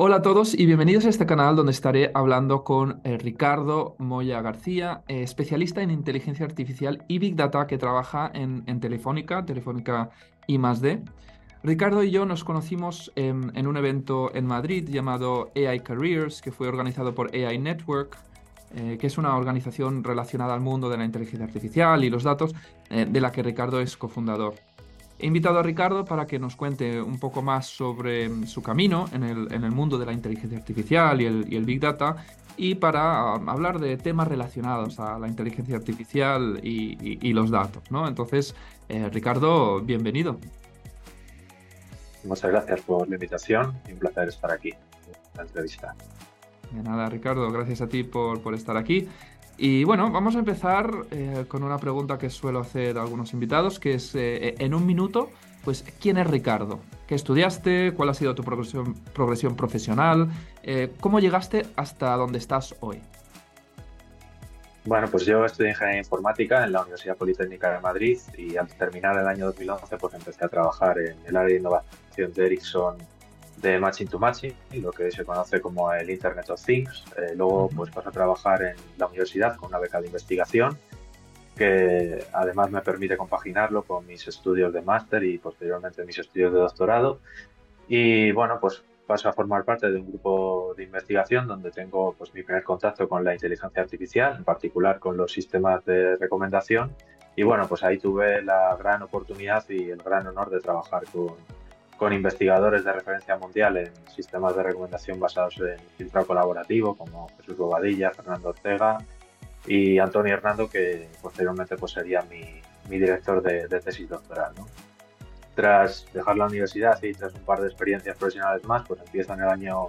Hola a todos y bienvenidos a este canal donde estaré hablando con eh, Ricardo Moya García, eh, especialista en inteligencia artificial y Big Data que trabaja en, Telefónica, Telefónica I+D. Ricardo y yo nos conocimos en, un evento en Madrid llamado AI Careers, que fue organizado por AI Network, eh, que es una organización relacionada al mundo de la inteligencia artificial y los datos, de la que Ricardo es cofundador. He invitado a Ricardo para que nos cuente un poco más sobre mm, su camino en el, mundo de la inteligencia artificial y el, Big Data y para um, hablar de temas relacionados a la inteligencia artificial y, los datos. ¿no? Entonces, eh, Ricardo, bienvenido. Muchas gracias por la invitación y un placer estar aquí en la entrevista. De nada, Ricardo, gracias a ti por, por estar aquí. Y bueno, vamos a empezar eh, con una pregunta que suelo hacer a algunos invitados, que es, eh, en un minuto, pues, ¿quién es Ricardo? ¿Qué estudiaste? ¿Cuál ha sido tu progresión, profesional? Eh, ¿Cómo llegaste hasta donde estás hoy? Bueno, pues yo estudié Ingeniería Informática en la Universidad Politécnica de Madrid y al terminar el año 2011 pues empecé a trabajar en el área de innovación de Ericsson de Matching to Matching, lo que se conoce como el Internet of Things. Eh, luego pues paso a trabajar en la universidad con una beca de investigación que además me permite compaginarlo con mis estudios de máster y posteriormente mis estudios de doctorado. Y bueno, pues paso a formar parte de un grupo de investigación donde tengo pues mi primer contacto con la inteligencia artificial, en particular con los sistemas de recomendación. Y bueno, pues ahí tuve la gran oportunidad y el gran honor de trabajar con, con investigadores de referencia mundial en sistemas de recomendación basados en filtrado colaborativo, como Jesús Bobadilla, Fernando Ortega y Antonio Hernando, que posteriormente pues, sería mi, director de, tesis doctoral. Tras dejar la universidad y tras un par de experiencias profesionales más, pues empiezo en el año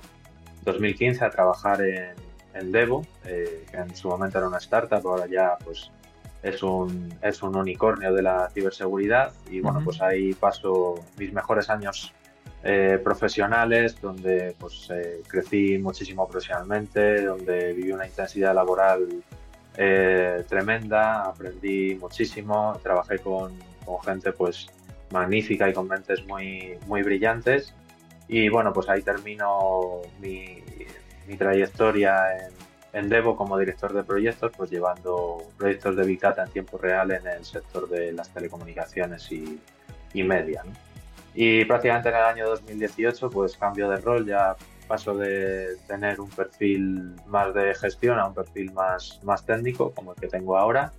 2015 a trabajar en, en Devo, eh, que en su momento era una startup, ahora ya pues es un, es un unicornio de la ciberseguridad y bueno, pues ahí paso mis mejores años eh, profesionales, donde pues eh, crecí muchísimo profesionalmente, donde viví una intensidad laboral eh, tremenda, aprendí muchísimo, trabajé con, con, gente pues magnífica y con mentes muy, muy brillantes. Y bueno, pues ahí termino mi, mi trayectoria en en Devo como director de proyectos, pues llevando proyectos de Big Data en tiempo real en el sector de las telecomunicaciones y, media. Y prácticamente en el año 2018 pues cambio de rol, ya paso de tener un perfil más de gestión a un perfil más, más técnico como el que tengo ahora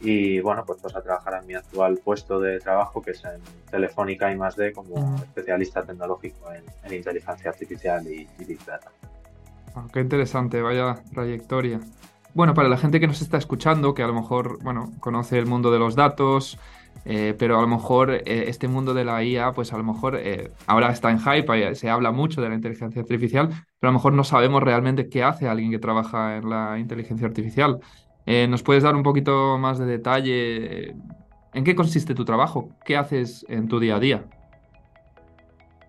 y bueno pues paso a trabajar en mi actual puesto de trabajo que es en Telefónica y más D como especialista tecnológico en, inteligencia artificial y Big Data. Qué interesante, vaya trayectoria. Bueno, para la gente que nos está escuchando, que a lo mejor, bueno, conoce el mundo de los datos, eh, pero a lo mejor eh, este mundo de la IA, pues a lo mejor eh, ahora está en hype, se habla mucho de la inteligencia artificial, pero a lo mejor no sabemos realmente qué hace alguien que trabaja en la inteligencia artificial. ¿Nos puedes dar un poquito más de detalle? ¿En qué consiste tu trabajo? ¿Qué haces en tu día a día?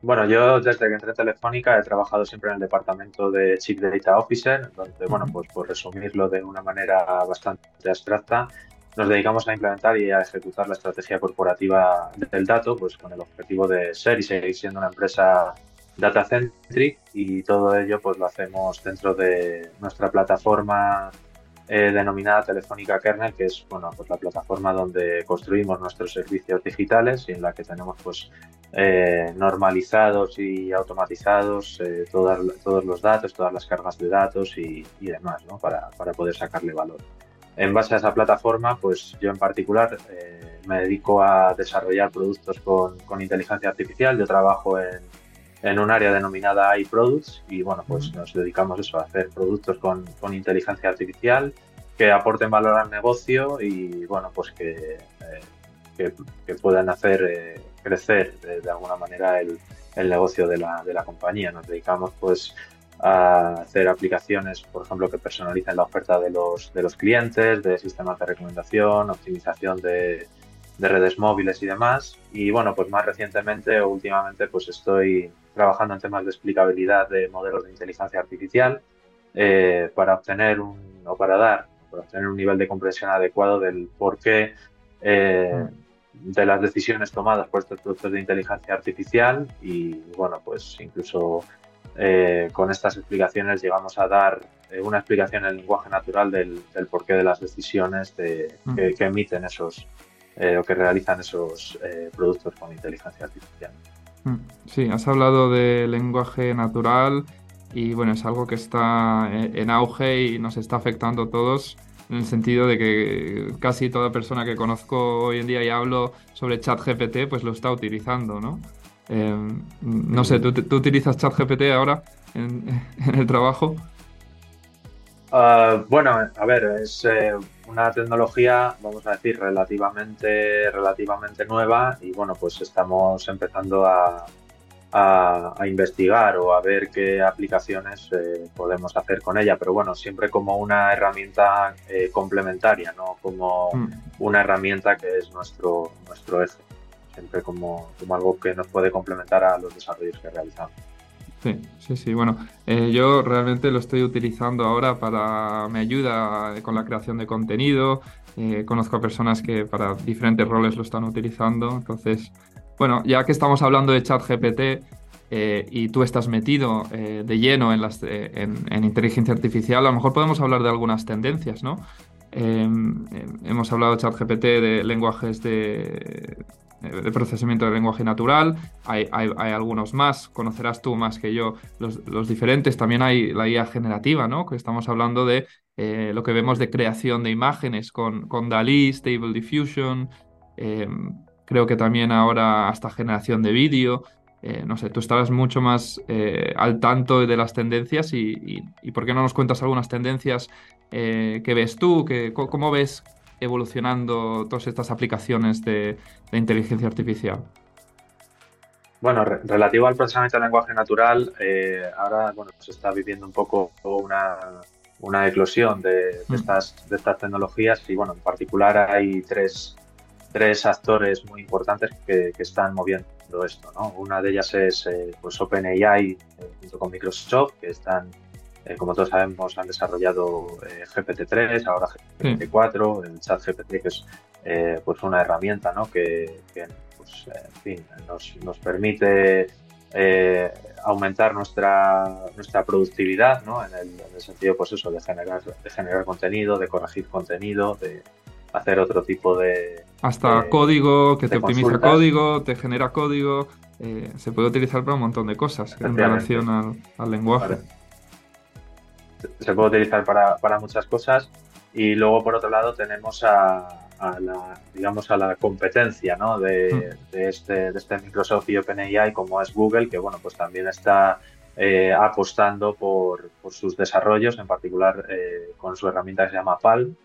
Bueno, yo desde que entré en Telefónica he trabajado siempre en el departamento de Chief Data Officer, donde, bueno, pues por resumirlo de una manera bastante abstracta, nos dedicamos a implementar y a ejecutar la estrategia corporativa del dato, pues con el objetivo de ser y seguir siendo una empresa data centric y todo ello pues lo hacemos dentro de nuestra plataforma eh, denominada Telefónica Kernel, que es bueno, pues la plataforma donde construimos nuestros servicios digitales y en la que tenemos pues eh, normalizados y automatizados eh, todos los datos, todas las cargas de datos y, demás, ¿no? para, para, poder sacarle valor. En base a esa plataforma, pues yo en particular me dedico a desarrollar productos con, con inteligencia artificial. Yo trabajo en, en un área denominada iProducts y bueno, pues nos dedicamos eso, a hacer productos con, con inteligencia artificial que aporten valor al negocio y bueno, pues que, eh, que, puedan hacer eh, crecer de, alguna manera el, el negocio de la, de la, compañía. Nos dedicamos pues a hacer aplicaciones, por ejemplo, que personalicen la oferta de los, de los clientes, de sistemas de recomendación, optimización de, de redes móviles y demás. Y bueno, pues más recientemente o últimamente pues estoy trabajando en temas de explicabilidad de modelos de inteligencia artificial eh, para obtener un, o para dar, para obtener un nivel de comprensión adecuado del porqué eh, de las decisiones tomadas por estos productos de inteligencia artificial y bueno, pues incluso eh, con estas explicaciones llegamos a dar eh, una explicación en lenguaje natural del, porqué de las decisiones mm. que, emiten esos o que realizan esos productos con inteligencia artificial. Mm. Sí, has hablado de lenguaje natural y bueno, es algo que está en auge y nos está afectando a todos en el sentido de que casi toda persona que conozco hoy en día y hablo sobre ChatGPT, pues lo está utilizando, ¿no? Em, no sé, ¿tú, ¿tú, utilizas ChatGPT ahora en, el trabajo? Ah, bueno, a ver, es eh, una tecnología, vamos a decir, relativamente, relativamente nueva y bueno, pues estamos empezando a, a, investigar o a ver qué aplicaciones eh, podemos hacer con ella, pero bueno, siempre como una herramienta eh, complementaria, no como mm. una herramienta que es nuestro, nuestro eje, siempre como, como algo que nos puede complementar a los desarrollos que realizamos. Sí, sí, sí. Bueno, eh, yo realmente lo estoy utilizando ahora para. me ayuda con la creación de contenido. conozco a personas que para diferentes roles lo están utilizando. Entonces, bueno, ya que estamos hablando de ChatGPT eh, y tú estás metido eh, de lleno en, las, eh, en, inteligencia artificial, a lo mejor podemos hablar de algunas tendencias, ¿no? Em, hemos hablado de ChatGPT de lenguajes de, de, procesamiento de lenguaje natural, hay, algunos más, conocerás tú más que yo los, diferentes, también hay la IA generativa, ¿no? Que estamos hablando de lo que vemos de creación de imágenes con, con Dalí, Stable Diffusion, em, creo que también ahora hasta generación de vídeo. Eh, no sé, tú estarás mucho más eh, al tanto de las tendencias y, ¿por qué no nos cuentas algunas tendencias eh, que ves tú? Que, ¿Cómo ves evolucionando todas estas aplicaciones de, inteligencia artificial? Bueno, relativo al procesamiento de lenguaje natural, ahora bueno, se está viviendo un poco una, una eclosión de, mm. estas, de estas tecnologías y bueno, en particular hay tres, tres actores muy importantes que, están moviendo esto. ¿no? Una de ellas es eh, pues OpenAI eh, junto con Microsoft, que están, eh, como todos sabemos, han desarrollado GPT-3, ahora GPT-4, el chat GPT, que es pues una herramienta ¿no? que, pues, en fin, nos, nos permite aumentar nuestra, nuestra productividad, ¿no? en, el, en el sentido pues eso, de generar, de generar contenido, de corregir contenido, de hacer otro tipo de, hasta código, que te optimiza código, te genera código. Eh, se puede utilizar para un montón de cosas en relación al, lenguaje. Se puede utilizar para, muchas cosas. Y luego, por otro lado, tenemos a, la, digamos, a la competencia ¿no? de, mm. este, de este Microsoft y OpenAI, como es Google, que bueno, pues también está eh, apostando por, sus desarrollos, en particular eh, con su herramienta que se llama PAL,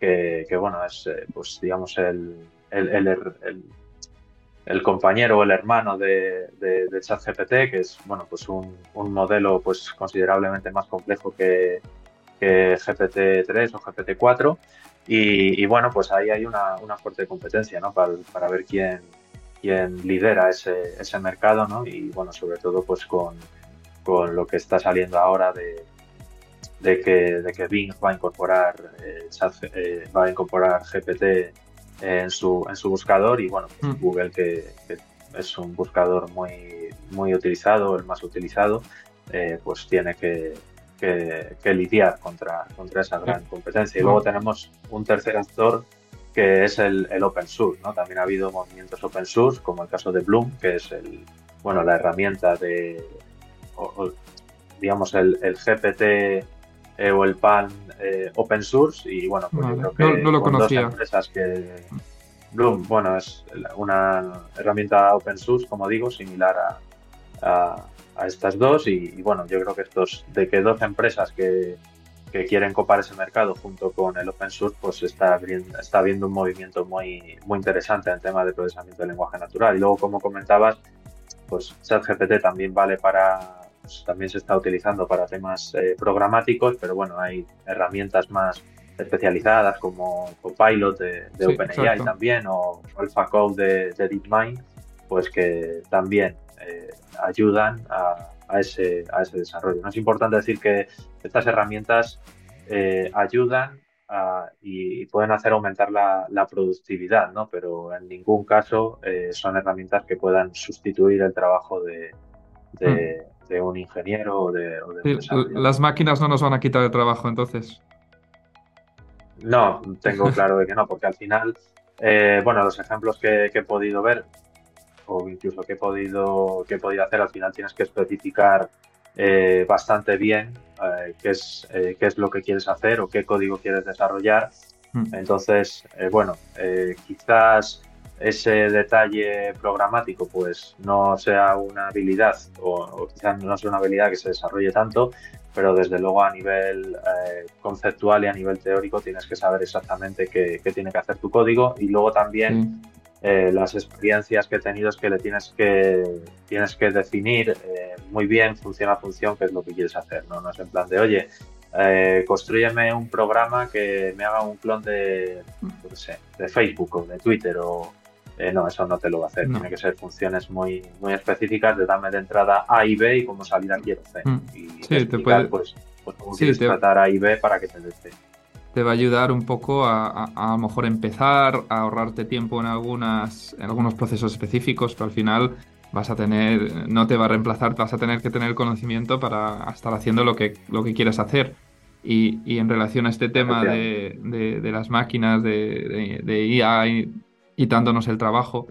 que, bueno, es eh, pues digamos el, el, compañero o el hermano de, de, ChatGPT, que es bueno pues un, modelo pues considerablemente más complejo que, GPT-3 o GPT-4. Y, bueno, pues ahí hay una, fuerte competencia ¿no? para, para ver quién, quién lidera ese, ese mercado, ¿no? Y bueno, sobre todo pues con, con lo que está saliendo ahora de, de que, de que Bing va a incorporar, eh, eh, va a incorporar GPT en su, en su buscador y bueno, pues mm. Google que, es un buscador muy, muy utilizado, el más utilizado, eh, pues tiene que, que, lidiar contra, contra esa gran competencia. Y luego tenemos un tercer actor que es el, el, open source, ¿no? También ha habido movimientos open source, como el caso de Bloom, que es el, bueno, la herramienta de, digamos, el, el GPT eh, o el PAN eh, open source y bueno, pues yo creo que no, lo conocía. dos empresas que Bloom, bueno, es una herramienta open source, como digo, similar a, a, estas dos y, bueno, yo creo que estos, de que dos empresas que, que, quieren copar ese mercado junto con el open source, pues está, está viendo un movimiento muy, muy interesante en el tema de procesamiento de lenguaje natural. Y luego, como comentabas, pues ChatGPT también vale para pues, también se está utilizando para temas eh, programáticos, pero bueno, hay herramientas más especializadas como Copilot de, de OpenAI también o AlphaCode de, de DeepMind, pues que también eh, ayudan a, ese, a ese desarrollo. ¿no? Es importante decir que estas herramientas eh, ayudan y, pueden hacer aumentar la, productividad, ¿no? pero en ningún caso son herramientas que puedan sustituir el trabajo de, un ingeniero o de, Las máquinas no nos van a quitar el trabajo entonces. No, tengo claro de que no, porque al final, eh, bueno, los ejemplos que, he podido ver, o incluso que he podido, que he podido hacer, al final tienes que especificar eh, bastante bien eh, qué, es, qué es lo que quieres hacer o qué código quieres desarrollar. Hmm. Entonces, bueno, quizás ese detalle programático pues no sea una habilidad o, quizás no sea una habilidad que se desarrolle tanto, pero desde luego a nivel eh, conceptual y a nivel teórico tienes que saber exactamente qué, tiene que hacer tu código y luego también eh, las experiencias que he tenido es que le tienes que, tienes que definir eh, muy bien función a función qué es lo que quieres hacer, ¿no? No es en plan de, oye, eh, construyeme un programa que me haga un clon de, de Facebook o de Twitter o, eh, no, eso no te lo va a hacer. Tiene que ser funciones muy, muy específicas de darme de entrada A y B y cómo salida quiero C. Mm. Y sí, te puede... pues, pues cómo quieres tratar A y B para que te dé C. Te va a ayudar un poco a, a, lo mejor empezar, a ahorrarte tiempo en, algunas, en algunos procesos específicos, pero al final vas a tener, no te va a reemplazar, vas a tener que tener conocimiento para estar haciendo lo que, lo que quieres hacer. Y, y en relación a este tema de, de, las máquinas, de, de, IA y quitándonos el trabajo.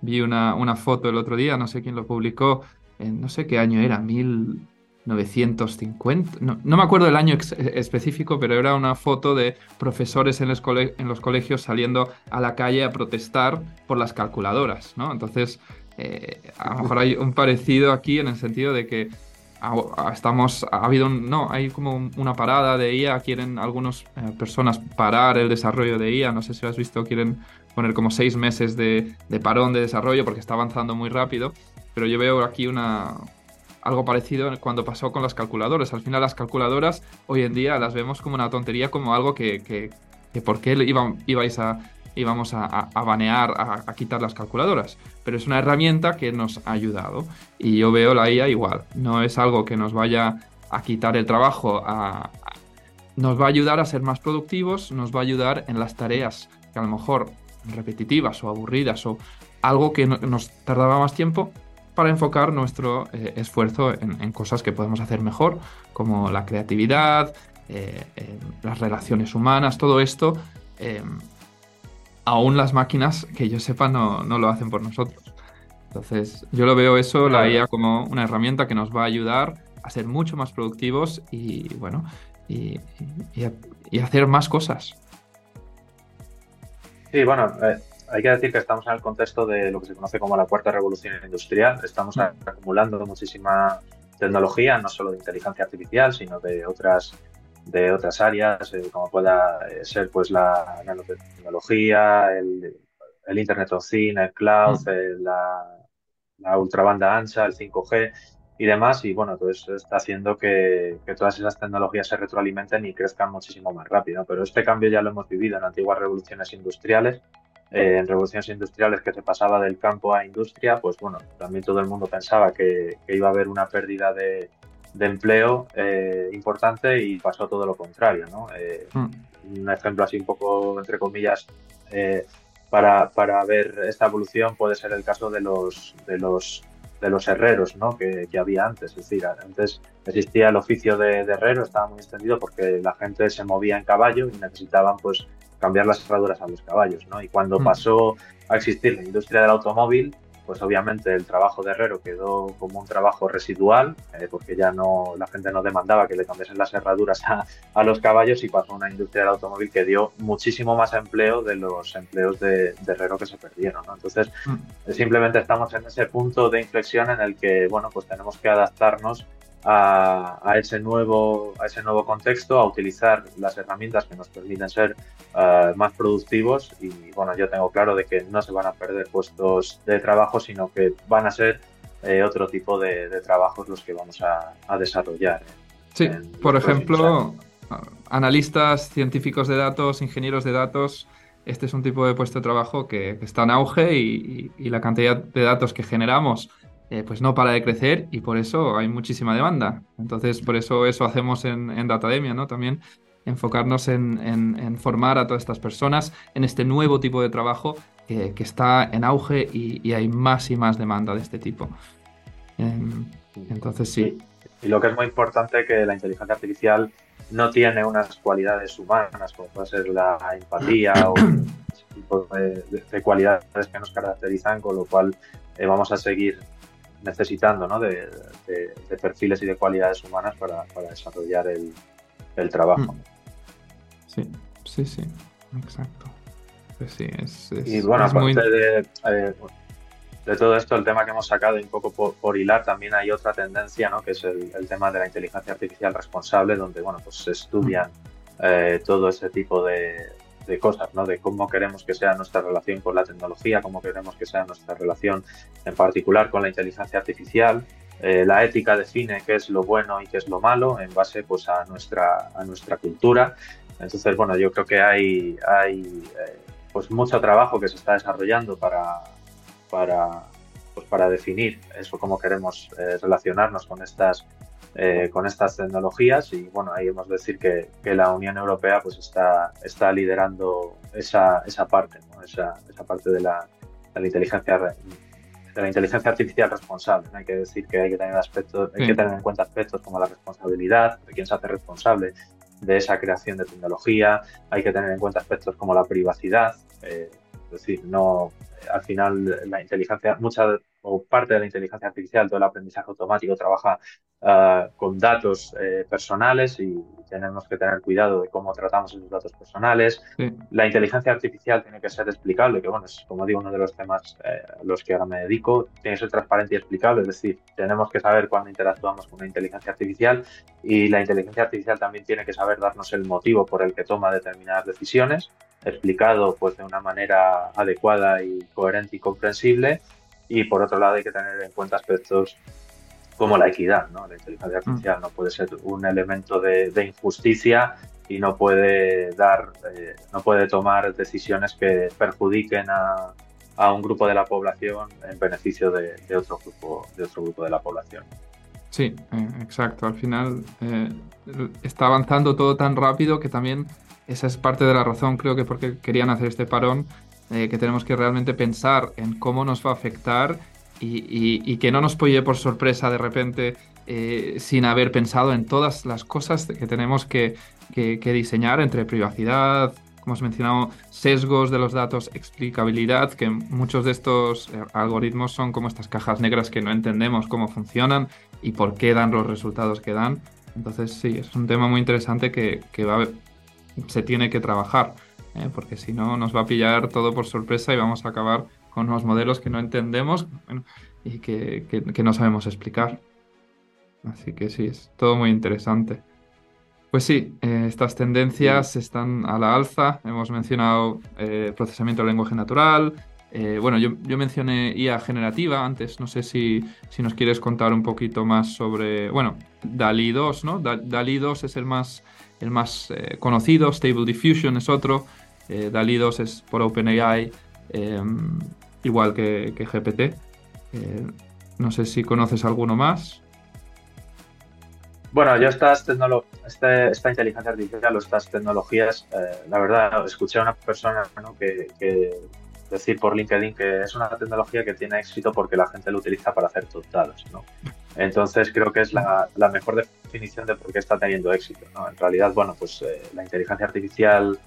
Vi una, una, foto el otro día, no sé quién lo publicó, no sé qué año era, 1950, no, no me acuerdo el año específico, pero era una foto de profesores en los, colegios saliendo a la calle a protestar por las calculadoras, ¿no? Entonces, eh, a lo mejor hay un parecido aquí en el sentido de que estamos, ha habido no, hay como una parada de IA, quieren algunas eh, personas parar el desarrollo de IA, no sé si lo has visto, quieren poner como seis meses de, parón de desarrollo porque está avanzando muy rápido, pero yo veo aquí una, algo parecido cuando pasó con las calculadoras. Al final las calculadoras hoy en día las vemos como una tontería, como algo que, que, por qué iba, ibais a, íbamos a, a, banear, a, quitar las calculadoras. Pero es una herramienta que nos ha ayudado. Y yo veo la IA igual. No es algo que nos vaya a quitar el trabajo, nos va a ayudar a ser más productivos, nos va a ayudar en las tareas que a lo mejor repetitivas o aburridas o algo que nos tardaba más tiempo para enfocar nuestro eh, esfuerzo en, cosas que podemos hacer mejor, como la creatividad, eh, eh, las relaciones humanas, todo esto. aún las máquinas, que yo sepa, no, lo hacen por nosotros. Entonces, yo lo veo eso, la IA, como una herramienta que nos va a ayudar a ser mucho más productivos y, bueno, y hacer más cosas. Sí, bueno, eh, hay que decir que estamos en el contexto de lo que se conoce como la cuarta revolución industrial. Estamos mm. acumulando muchísima tecnología, no solo de inteligencia artificial, sino de otras de otras áreas, eh, como pueda eh, ser pues la nanotecnología, el, el Internet of Things, el cloud, mm. la, la ultrabanda ancha, el 5G y demás. Y bueno, todo eso está haciendo que, todas esas tecnologías se retroalimenten y crezcan muchísimo más rápido. Pero este cambio ya lo hemos vivido en antiguas revoluciones industriales. Eh, en revoluciones industriales que se pasaba del campo a industria, pues bueno, también todo el mundo pensaba que, iba a haber una pérdida de, empleo eh, importante y pasó todo lo contrario. ¿no? Eh, hmm. Un ejemplo así un poco, entre comillas, para, para, ver esta evolución puede ser el caso de los, de los de los herreros ¿no? que, había antes. Es decir, antes existía el oficio de, herrero, estaba muy extendido porque la gente se movía en caballo y necesitaban pues cambiar las herraduras a los caballos. ¿no? Y cuando mm. pasó a existir la industria del automóvil, pues obviamente el trabajo de herrero quedó como un trabajo residual, eh, porque ya no la gente no demandaba que le cambiasen las herraduras a, los caballos y pasó a una industria del automóvil que dio muchísimo más empleo de los empleos de, herrero que se perdieron. Entonces, mm. simplemente estamos en ese punto de inflexión en el que, bueno, pues tenemos que adaptarnos a, ese nuevo, a ese nuevo contexto, a utilizar las herramientas que nos permiten ser eh, más productivos y bueno, yo tengo claro de que no se van a perder puestos de trabajo, sino que van a ser eh, otro tipo de, trabajos los que vamos a, desarrollar. Sí, por ejemplo, analistas, científicos de datos, ingenieros de datos, este es un tipo de puesto de trabajo que, está en auge y la cantidad de datos que generamos eh, pues no para de crecer y por eso hay muchísima demanda. Entonces, por eso eso hacemos en, en Datademia, ¿no? También enfocarnos en, formar a todas estas personas en este nuevo tipo de trabajo que, está en auge y, hay más y más demanda de este tipo. Em, Entonces sí. Y, lo que es muy importante que la inteligencia artificial no tiene unas cualidades humanas como puede ser la empatía o ese tipo de, cualidades que nos caracterizan, con lo cual eh, vamos a seguir necesitando ¿no? de, perfiles y de cualidades humanas para, desarrollar el, trabajo. Mm. Sí, sí, sí, exacto. Pues sí, es, y bueno, aparte de, eh, de todo esto, el tema que hemos sacado y un poco por, hilar, también hay otra tendencia, ¿no? que es el, tema de la inteligencia artificial responsable, donde bueno, pues se estudian eh, todo ese tipo de, cosas, ¿no? de cómo queremos que sea nuestra relación con la tecnología, cómo queremos que sea nuestra relación en particular con la inteligencia artificial. Eh, la ética define qué es lo bueno y qué es lo malo en base pues, a, nuestra, a nuestra cultura. Entonces, bueno, yo creo que hay, hay eh, pues mucho trabajo que se está desarrollando para, para, pues para definir eso, cómo queremos eh, relacionarnos con estas, eh, con estas tecnologías. Y bueno, ahí hemos de decir que, que la Unión Europea pues está, está liderando esa, esa parte, esa, esa, parte de la, de la inteligencia de la inteligencia artificial responsable. Hay que decir que hay que tener aspectos, hay que tener en cuenta aspectos como la responsabilidad, de quién se hace responsable de esa creación de tecnología, hay que tener en cuenta aspectos como la privacidad, eh, es decir, no al final la inteligencia, mucha o parte de la inteligencia artificial, todo el aprendizaje automático trabaja ah, con datos eh, personales y tenemos que tener cuidado de cómo tratamos esos datos personales. La inteligencia artificial tiene que ser explicable, que bueno, es como digo uno de los temas eh, a los que ahora me dedico, tiene que ser transparente y explicable, es decir, tenemos que saber cuándo interactuamos con una inteligencia artificial y la inteligencia artificial también tiene que saber darnos el motivo por el que toma determinadas decisiones explicado pues de una manera adecuada y coherente y comprensible y por otro lado hay que tener en cuenta aspectos como la equidad, ¿no? La inteligencia mm. artificial no puede ser un elemento de, injusticia y no puede dar, eh, no puede tomar decisiones que perjudiquen a, a, un grupo de la población en beneficio de, otro grupo, de otro grupo de la población. Sí, eh, exacto. Al final eh, está avanzando todo tan rápido que también esa es parte de la razón, creo que porque querían hacer este parón, eh, que tenemos que realmente pensar en cómo nos va a afectar y, que no nos pille por sorpresa de repente eh, sin haber pensado en todas las cosas que tenemos que, diseñar entre privacidad, como os mencionado, sesgos de los datos, explicabilidad, que muchos de estos eh, algoritmos son como estas cajas negras que no entendemos cómo funcionan y por qué dan los resultados que dan. Entonces sí, es un tema muy interesante que, que va, se tiene que trabajar, ¿eh? porque si no nos va a pillar todo por sorpresa y vamos a acabar con unos modelos que no entendemos y que, no sabemos explicar. Así que sí, es todo muy interesante. Pues sí, eh, estas tendencias están a la alza. Hemos mencionado eh, procesamiento de lenguaje natural. bueno, yo, mencioné IA generativa antes. No sé si, si, nos quieres contar un poquito más sobre. Bueno, DALI 2, ¿no? DALI 2 es el más el más conocido, Stable Diffusion es otro, eh, DALI 2 es por OpenAI, em, igual que, GPT. Eh, no sé si conoces alguno más. Bueno, yo estas este, esta inteligencia artificial o estas tecnologías, la verdad, escuché a una persona que, decir por LinkedIn que es una tecnología que tiene éxito porque la gente lo utiliza para hacer totados, ¿no? Entonces creo que es la, mejor definición de por qué está teniendo éxito. En realidad, bueno, pues eh, la inteligencia artificial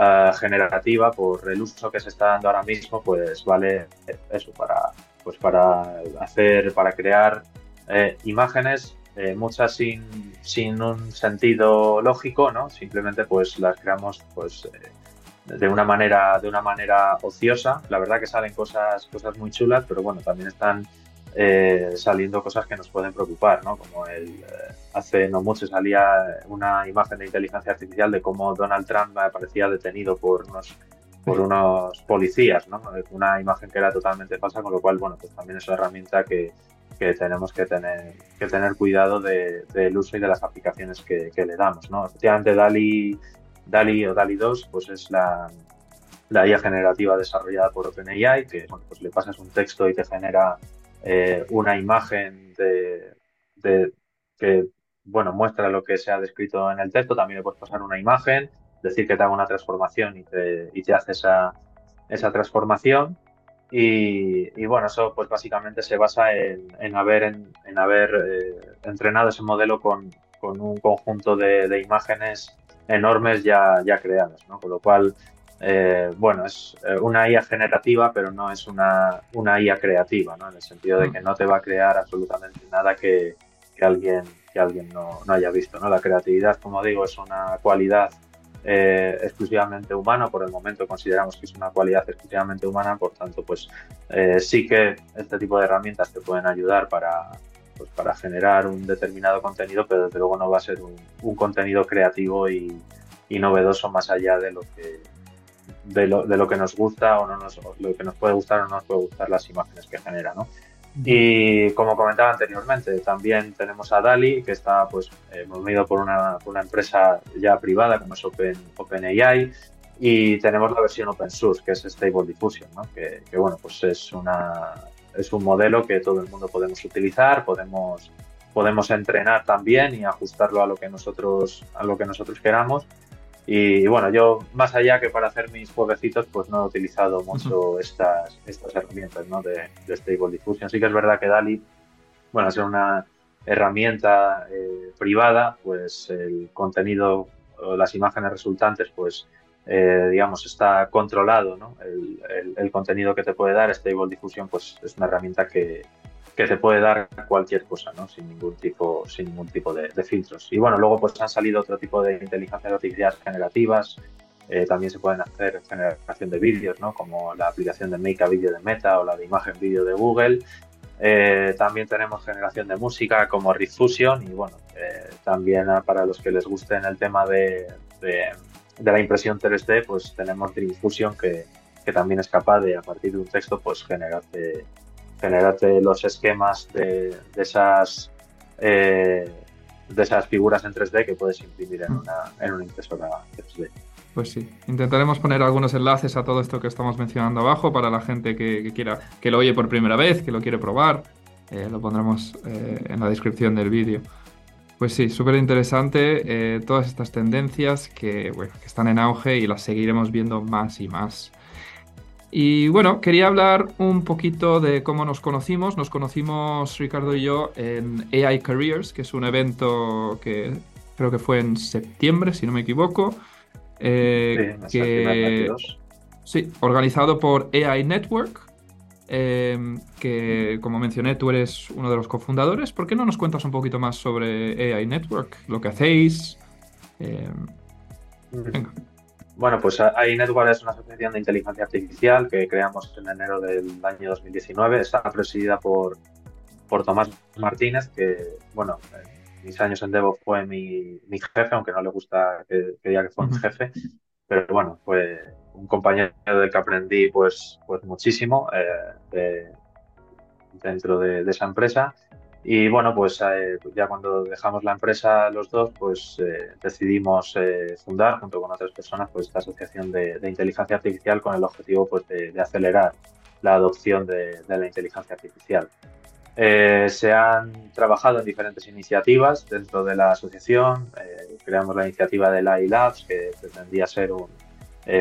eh, generativa, por el uso que se está dando ahora mismo, pues vale eso para, pues para hacer, para crear eh, imágenes, muchas sin, sin, un sentido lógico, ¿no? Simplemente pues las creamos pues de una manera, de una manera ociosa. La verdad que salen cosas, cosas muy chulas, pero bueno, también están eh, saliendo cosas que nos pueden preocupar, ¿no? Como el, eh, hace no mucho salía una imagen de inteligencia artificial de cómo Donald Trump aparecía detenido por unos por unos policías, ¿no? Una imagen que era totalmente falsa, con lo cual, bueno, pues también es una herramienta que, que tenemos que tener, que tener cuidado del de, uso y de las aplicaciones que, que, le damos, ¿no? Efectivamente, DALI, DALI o DALI 2, pues es la, la IA generativa desarrollada por OpenAI, que, bueno, pues le pasas un texto y te genera eh, una imagen de, que bueno, muestra lo que se ha descrito en el texto, también le puedes pasar una imagen, decir que te haga una transformación y te, y te hace esa, esa transformación. Y, bueno, eso pues básicamente se basa en, haber, en, haber eh, entrenado ese modelo con, un conjunto de, imágenes enormes ya, ya creadas, ¿no? Con lo cual, eh, bueno, es eh, una IA generativa, pero no es una, una IA creativa, ¿no? En el sentido de mm. que no te va a crear absolutamente nada que, que alguien, que alguien no, no, haya visto, ¿no? La creatividad, como digo, es una cualidad eh, exclusivamente humano, por el momento consideramos que es una cualidad exclusivamente humana, por tanto, pues eh, sí que este tipo de herramientas te pueden ayudar para, pues, para generar un determinado contenido, pero desde luego no va a ser un, contenido creativo y, novedoso más allá de lo que de lo, de lo que nos gusta o no nos, lo que nos puede gustar o no nos puede gustar las imágenes que genera, ¿no? Y como comentaba anteriormente, también tenemos a DALI, que está pues eh, movido por una, una, empresa ya privada como es Open, OpenAI, y tenemos la versión open source, que es Stable Diffusion, ¿no? que, que, bueno, pues es, una, es un modelo que todo el mundo podemos utilizar, podemos, podemos entrenar también y ajustarlo a lo que nosotros, a lo que nosotros queramos. Y bueno, yo más allá que para hacer mis jueguecitos, pues no he utilizado mucho estas, estas herramientas ¿no? de, Stable Diffusion. Sí que es verdad que DALI, bueno, es una herramienta eh, privada, pues el contenido o las imágenes resultantes, pues eh, digamos, está controlado, ¿no? El, el, el, contenido que te puede dar Stable Diffusion, pues es una herramienta que, que te puede dar cualquier cosa, ¿no? Sin ningún tipo, sin ningún tipo de, filtros. Y bueno, luego pues han salido otro tipo de inteligencias artificiales generativas. Eh, también se pueden hacer generación de vídeos, ¿no? Como la aplicación de Make a Video de Meta o la de imagen vídeo de Google. Eh, también tenemos generación de música como Fusion y bueno, eh, también para los que les guste en el tema de, de, la impresión 3D, pues tenemos Fusion que, que también es capaz de a partir de un texto pues generarte generarte los esquemas de, esas eh, de esas figuras en 3D que puedes imprimir en mm. una, en una impresora 3D. Pues sí, intentaremos poner algunos enlaces a todo esto que estamos mencionando abajo para la gente que, quiera, que lo oye por primera vez, que lo quiere probar. Eh, lo pondremos eh, en la descripción del vídeo. Pues sí, súper interesante todas estas tendencias que, bueno, que están en auge y las seguiremos viendo más y más. Y bueno, quería hablar un poquito de cómo nos conocimos. Nos conocimos Ricardo y yo en AI Careers, que es un evento que creo que fue en septiembre, si no me equivoco. Eh, que, sí, organizado por AI Network, em, que como mencioné tú eres uno de los cofundadores. ¿Por qué no nos cuentas un poquito más sobre AI Network, lo que hacéis? Em, venga. Bueno, pues AI Network es una asociación de inteligencia artificial que creamos en enero del año 2019. Está presidida por, por Tomás Martínez, que, bueno, en mis años en Devo fue mi, jefe, aunque no le gusta que, diga que fue mi jefe, pero bueno, fue un compañero del que aprendí pues, pues muchísimo eh, dentro de, esa empresa y bueno, pues eh, ya cuando dejamos la empresa los dos, pues eh, decidimos eh, fundar junto con otras personas pues esta asociación de, inteligencia artificial con el objetivo pues de, acelerar la adopción de, la inteligencia artificial. se han trabajado en diferentes iniciativas dentro de la asociación. creamos la iniciativa del AI Labs, que pretendía ser un,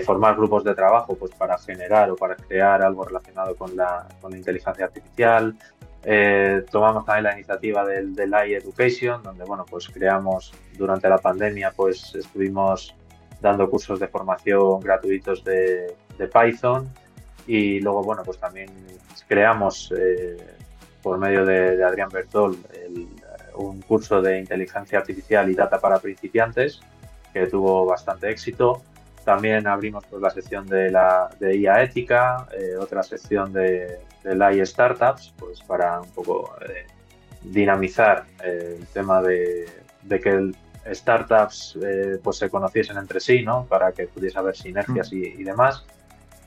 formar grupos de trabajo pues, para generar o para crear algo relacionado con la, con la inteligencia artificial. Eh, tomamos también la iniciativa del, del Education, donde bueno, pues creamos durante la pandemia, pues estuvimos dando cursos de formación gratuitos de, Python y luego bueno, pues también creamos eh, por medio de, Adrián Bertol un curso de inteligencia artificial y data para principiantes que tuvo bastante éxito. También abrimos pues, la sección de, la, de IA ética, eh, otra sección de, de AI Startups, pues para un poco eh, dinamizar eh, el tema de, que startups pues se conociesen entre sí, ¿no? Para que pudiese haber sinergias y, demás.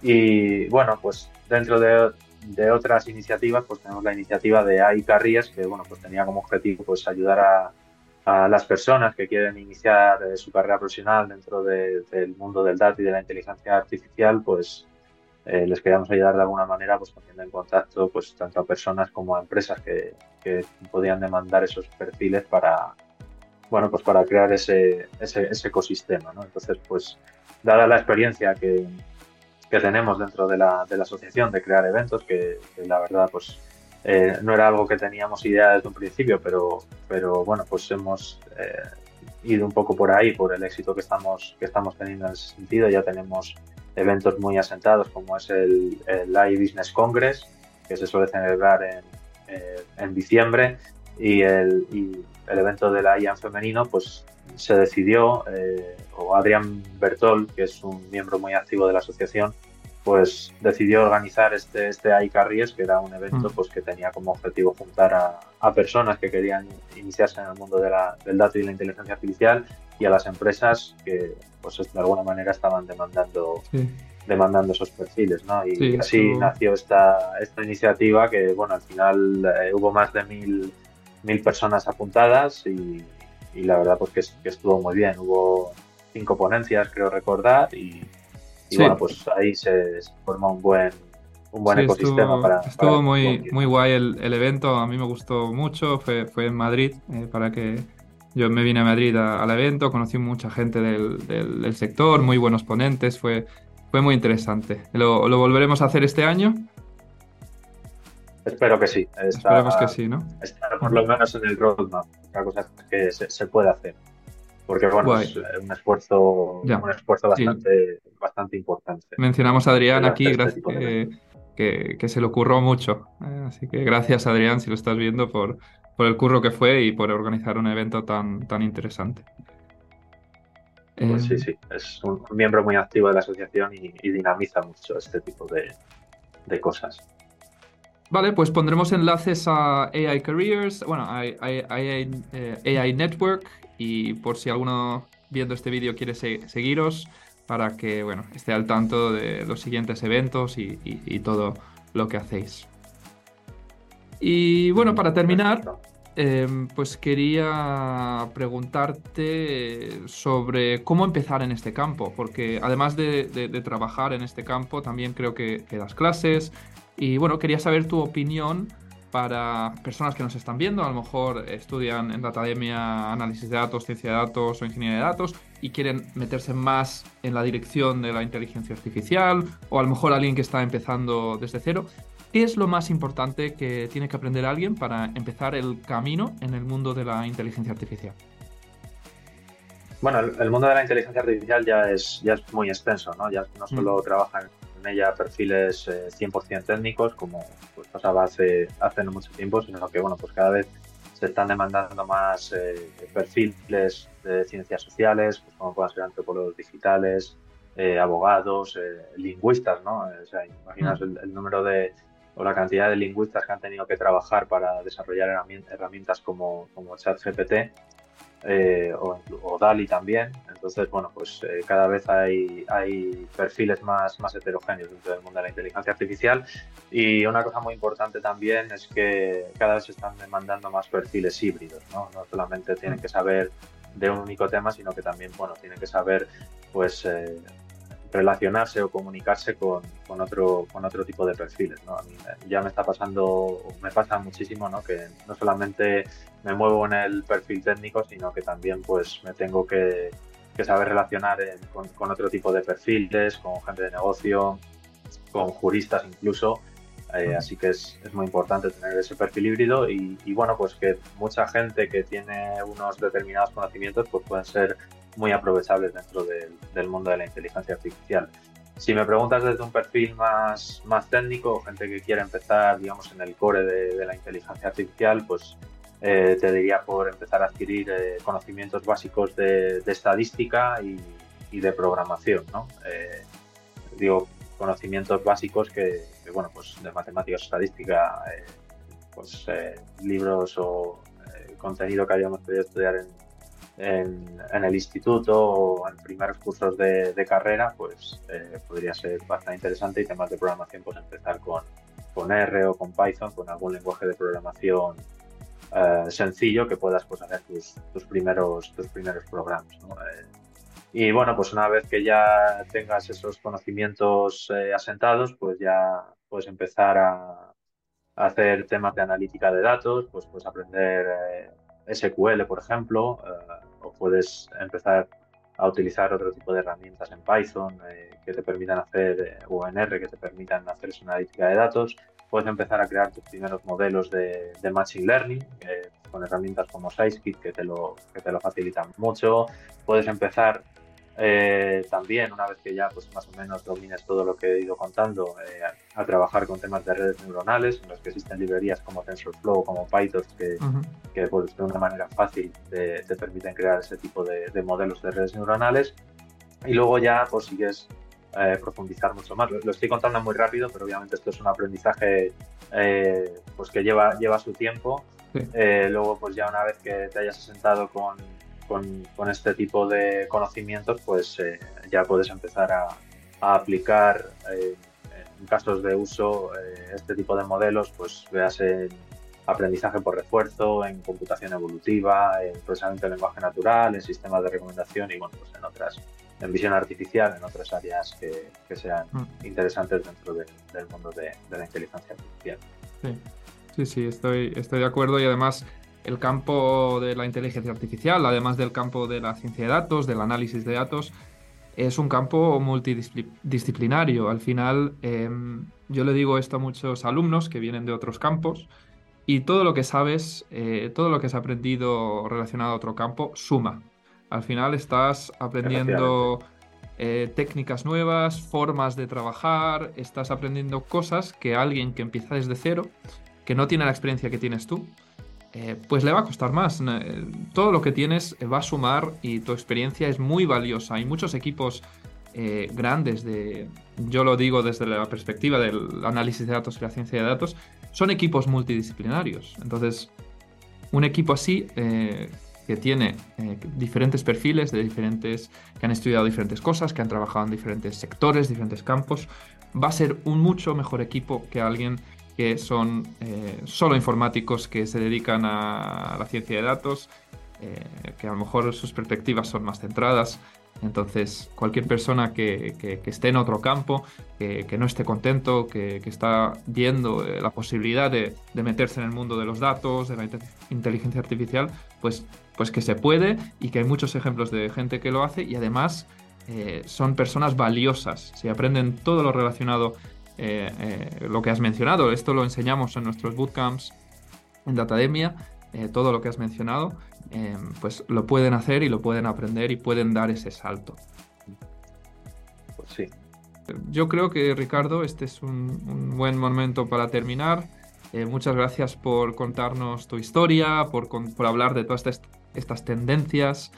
Y bueno, pues dentro de, de, otras iniciativas, pues tenemos la iniciativa de AI Careers, que bueno, pues tenía como objetivo pues ayudar a, a las personas que quieren iniciar eh, su carrera profesional dentro del mundo del dato y de la inteligencia artificial, pues eh, les queríamos ayudar de alguna manera, pues poniendo en contacto pues tanto a personas como a empresas que, que podían demandar esos perfiles para, bueno, pues para crear ese, ese, ecosistema, ¿no? Entonces, pues, dada la experiencia que, que tenemos dentro de la, de la asociación de crear eventos, que, la verdad pues eh, no era algo que teníamos idea desde un principio, pero, pero bueno, pues hemos eh, ido un poco por ahí, por el éxito que estamos, que estamos teniendo en ese sentido. Ya tenemos eventos muy asentados como es el, el Business Congress, que se suele celebrar en, eh, en diciembre, y el, y el evento de la IAN femenino, pues se decidió, eh, o Adrián Bertol, que es un miembro muy activo de la asociación, pues decidió organizar este, este iCarries, que era un evento mm. pues, que tenía como objetivo juntar a, a personas que querían iniciarse en el mundo de la, del dato y la inteligencia artificial y a las empresas que pues, de alguna manera estaban demandando, demandando esos perfiles. ¿no? Y así nació esta, esta iniciativa que bueno, al final eh, hubo más de mil, mil personas apuntadas y, y la verdad pues que, estuvo muy bien. Hubo cinco ponencias, creo recordar, y, bueno, pues ahí se, forma un buen, un buen ecosistema estuvo, para... Estuvo muy, muy guay el, el, evento, a mí me gustó mucho, fue, fue en Madrid, eh, para que yo me vine a Madrid al evento, conocí mucha gente del, del, sector, muy buenos ponentes, fue, fue muy interesante. ¿Lo, ¿Lo volveremos a hacer este año? Espero que sí. Esperemos que sí, ¿no? Estar por lo menos en el roadmap. Otra cosa que se, puede hacer. Porque bueno, es un esfuerzo, un esfuerzo bastante, bastante importante. Mencionamos a Adrián aquí, este gracias, que, que, se le ocurrió mucho. Eh, así que gracias Adrián, si lo estás viendo, por, por el curro que fue y por organizar un evento tan, tan interesante. Pues sí, eh, sí, es un miembro muy activo de la asociación y, dinamiza mucho este tipo de, de cosas. Vale, pues pondremos enlaces a AI Careers, bueno, a AI, eh, Network y por si alguno viendo este vídeo quiere seguiros para que, bueno, esté al tanto de los siguientes eventos y, todo lo que hacéis. Y bueno, para terminar, em, pues quería preguntarte sobre cómo empezar en este campo, porque además de, trabajar en este campo, también creo que, que das clases, y bueno, quería saber tu opinión para personas que nos están viendo, a lo mejor estudian en academia análisis de datos, ciencia de datos o ingeniería de datos y quieren meterse más en la dirección de la inteligencia artificial o a lo mejor alguien que está empezando desde cero. ¿Qué es lo más importante que tiene que aprender alguien para empezar el camino en el mundo de la inteligencia artificial? Bueno, el, mundo de la inteligencia artificial ya es, ya es muy extenso, ¿no? Ya no solo mm. trabaja en ella perfiles 100% eh, técnicos, como pues, pasaba hace, hace no mucho tiempo, sino que bueno, pues cada vez se están demandando más eh, perfiles de ciencias sociales, pues como puedan ser antropólogos digitales, eh, abogados, lingüistas, ¿no? O sea, imaginas mm. el, número de o la cantidad de lingüistas que han tenido que trabajar para desarrollar herramientas como, como ChatGPT eh, o, DALI también. Entonces, bueno, pues eh, cada vez hay, hay perfiles más, más heterogéneos dentro del mundo de la inteligencia artificial. Y una cosa muy importante también es que cada vez se están demandando más perfiles híbridos, ¿no? No solamente tienen que saber de un único tema, sino que también, bueno, tienen que saber, pues, eh, relacionarse o comunicarse con, con, otro, con otro tipo de perfiles. ¿no? A mí ya me está pasando, me pasa muchísimo, ¿no? que no solamente me muevo en el perfil técnico, sino que también pues me tengo que, que saber relacionar con, con, otro tipo de perfiles, con gente de negocio, con juristas incluso. Eh, así que es, es, muy importante tener ese perfil híbrido y, y, bueno, pues que mucha gente que tiene unos determinados conocimientos pues pueden ser muy aprovechables dentro del, mundo de la inteligencia artificial. Si me preguntas desde un perfil más, más técnico, gente que quiere empezar, digamos, en el core de, la inteligencia artificial, pues eh, te diría por empezar a adquirir eh, conocimientos básicos de, estadística y, de programación, ¿no? Eh, digo, conocimientos básicos que, bueno, pues de matemáticas, estadística, pues libros o contenido que hayamos podido estudiar en, en, el instituto o en primeros cursos de, carrera, pues eh, podría ser bastante interesante y temas de programación, pues empezar con, con R o con Python, con algún lenguaje de programación eh, sencillo que puedas pues, hacer tus, tus, primeros, tus primeros programas. Eh, y bueno, pues una vez que ya tengas esos conocimientos asentados, pues ya puedes empezar a, hacer temas de analítica de datos, pues puedes aprender SQL, por ejemplo, o puedes empezar a utilizar otro tipo de herramientas en Python eh, que te permitan hacer, eh, o en R, que te permitan hacer esa analítica de datos. Puedes empezar a crear tus primeros modelos de, Machine Learning con herramientas como Scikit que te, lo, que te lo facilitan mucho. Puedes empezar eh, también, una vez que ya pues, más o menos domines todo lo que he ido contando, a trabajar con temas de redes neuronales, en los que existen librerías como TensorFlow, como Python, que, que pues, de una manera fácil te, permiten crear ese tipo de, modelos de redes neuronales. Y luego ya pues sigues eh, profundizar mucho más. Lo, estoy contando muy rápido, pero obviamente esto es un aprendizaje eh, pues que lleva, lleva su tiempo. Eh, luego, pues ya una vez que te hayas sentado con, con, este tipo de conocimientos, pues ya puedes empezar a, a aplicar en casos de uso este tipo de modelos, pues veas en aprendizaje por refuerzo, en computación evolutiva, en procesamiento de lenguaje natural, en sistemas de recomendación y bueno, pues en otras, en visión artificial, en otras áreas que, sean mm. interesantes dentro del mundo de, la inteligencia artificial. Sí, sí, estoy, estoy de acuerdo y además el campo de la inteligencia artificial, además del campo de la ciencia de datos, del análisis de datos, es un campo multidisciplinario. Al final, em, yo le digo esto a muchos alumnos que vienen de otros campos y todo lo que sabes, eh, todo lo que has aprendido relacionado a otro campo, suma. Al final estás aprendiendo eh, técnicas nuevas, formas de trabajar, estás aprendiendo cosas que alguien que empieza desde cero, que no tiene la experiencia que tienes tú, eh, pues le va a costar más. Todo lo que tienes va a sumar y tu experiencia es muy valiosa. Hay muchos equipos grandes de, yo lo digo desde la perspectiva del análisis de datos y la ciencia de datos, son equipos multidisciplinarios. Entonces, un equipo así eh, que tiene eh, diferentes perfiles de diferentes que han estudiado diferentes cosas, que han trabajado en diferentes sectores, diferentes campos, va a ser un mucho mejor equipo que alguien que son eh, solo informáticos que se dedican a la ciencia de datos, que a lo mejor sus perspectivas son más centradas entonces, cualquier persona que, esté en otro campo, que, no esté contento, que, está viendo eh, la posibilidad de, meterse en el mundo de los datos, de la inteligencia artificial, pues, pues que se puede y que hay muchos ejemplos de gente que lo hace y además eh, son personas valiosas. Si aprenden todo lo relacionado, eh, lo que has mencionado, esto lo enseñamos en nuestros bootcamps en Datademia, todo lo que has mencionado, pues lo pueden hacer y lo pueden aprender y pueden dar ese salto. Pues sí. Yo creo que Ricardo, este es un, buen momento para terminar. Eh, muchas gracias por contarnos tu historia, por, hablar de todas estas, tendencias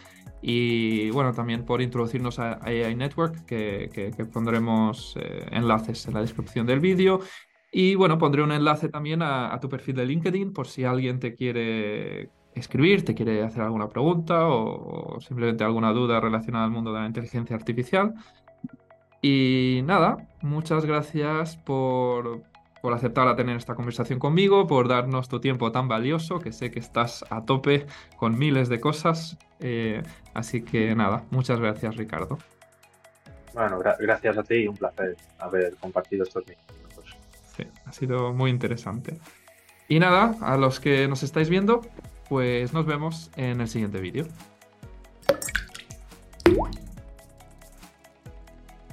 y bueno, también por introducirnos a AI Network, que, pondremos eh, enlaces en la descripción del vídeo. Y bueno, pondré un enlace también a, tu perfil de LinkedIn por si alguien te quiere escribir, te quiere hacer alguna pregunta o, simplemente alguna duda relacionada al mundo de la inteligencia artificial. Y nada, muchas gracias por, por aceptar a tener esta conversación conmigo, por darnos tu tiempo tan valioso, que sé que estás a tope con miles de cosas. Eh, así que nada, muchas gracias Ricardo. Bueno, gracias a ti y un placer haber compartido estos minutos. Sí, ha sido muy interesante. Y nada, a los que nos estáis viendo, pues nos vemos en el siguiente vídeo.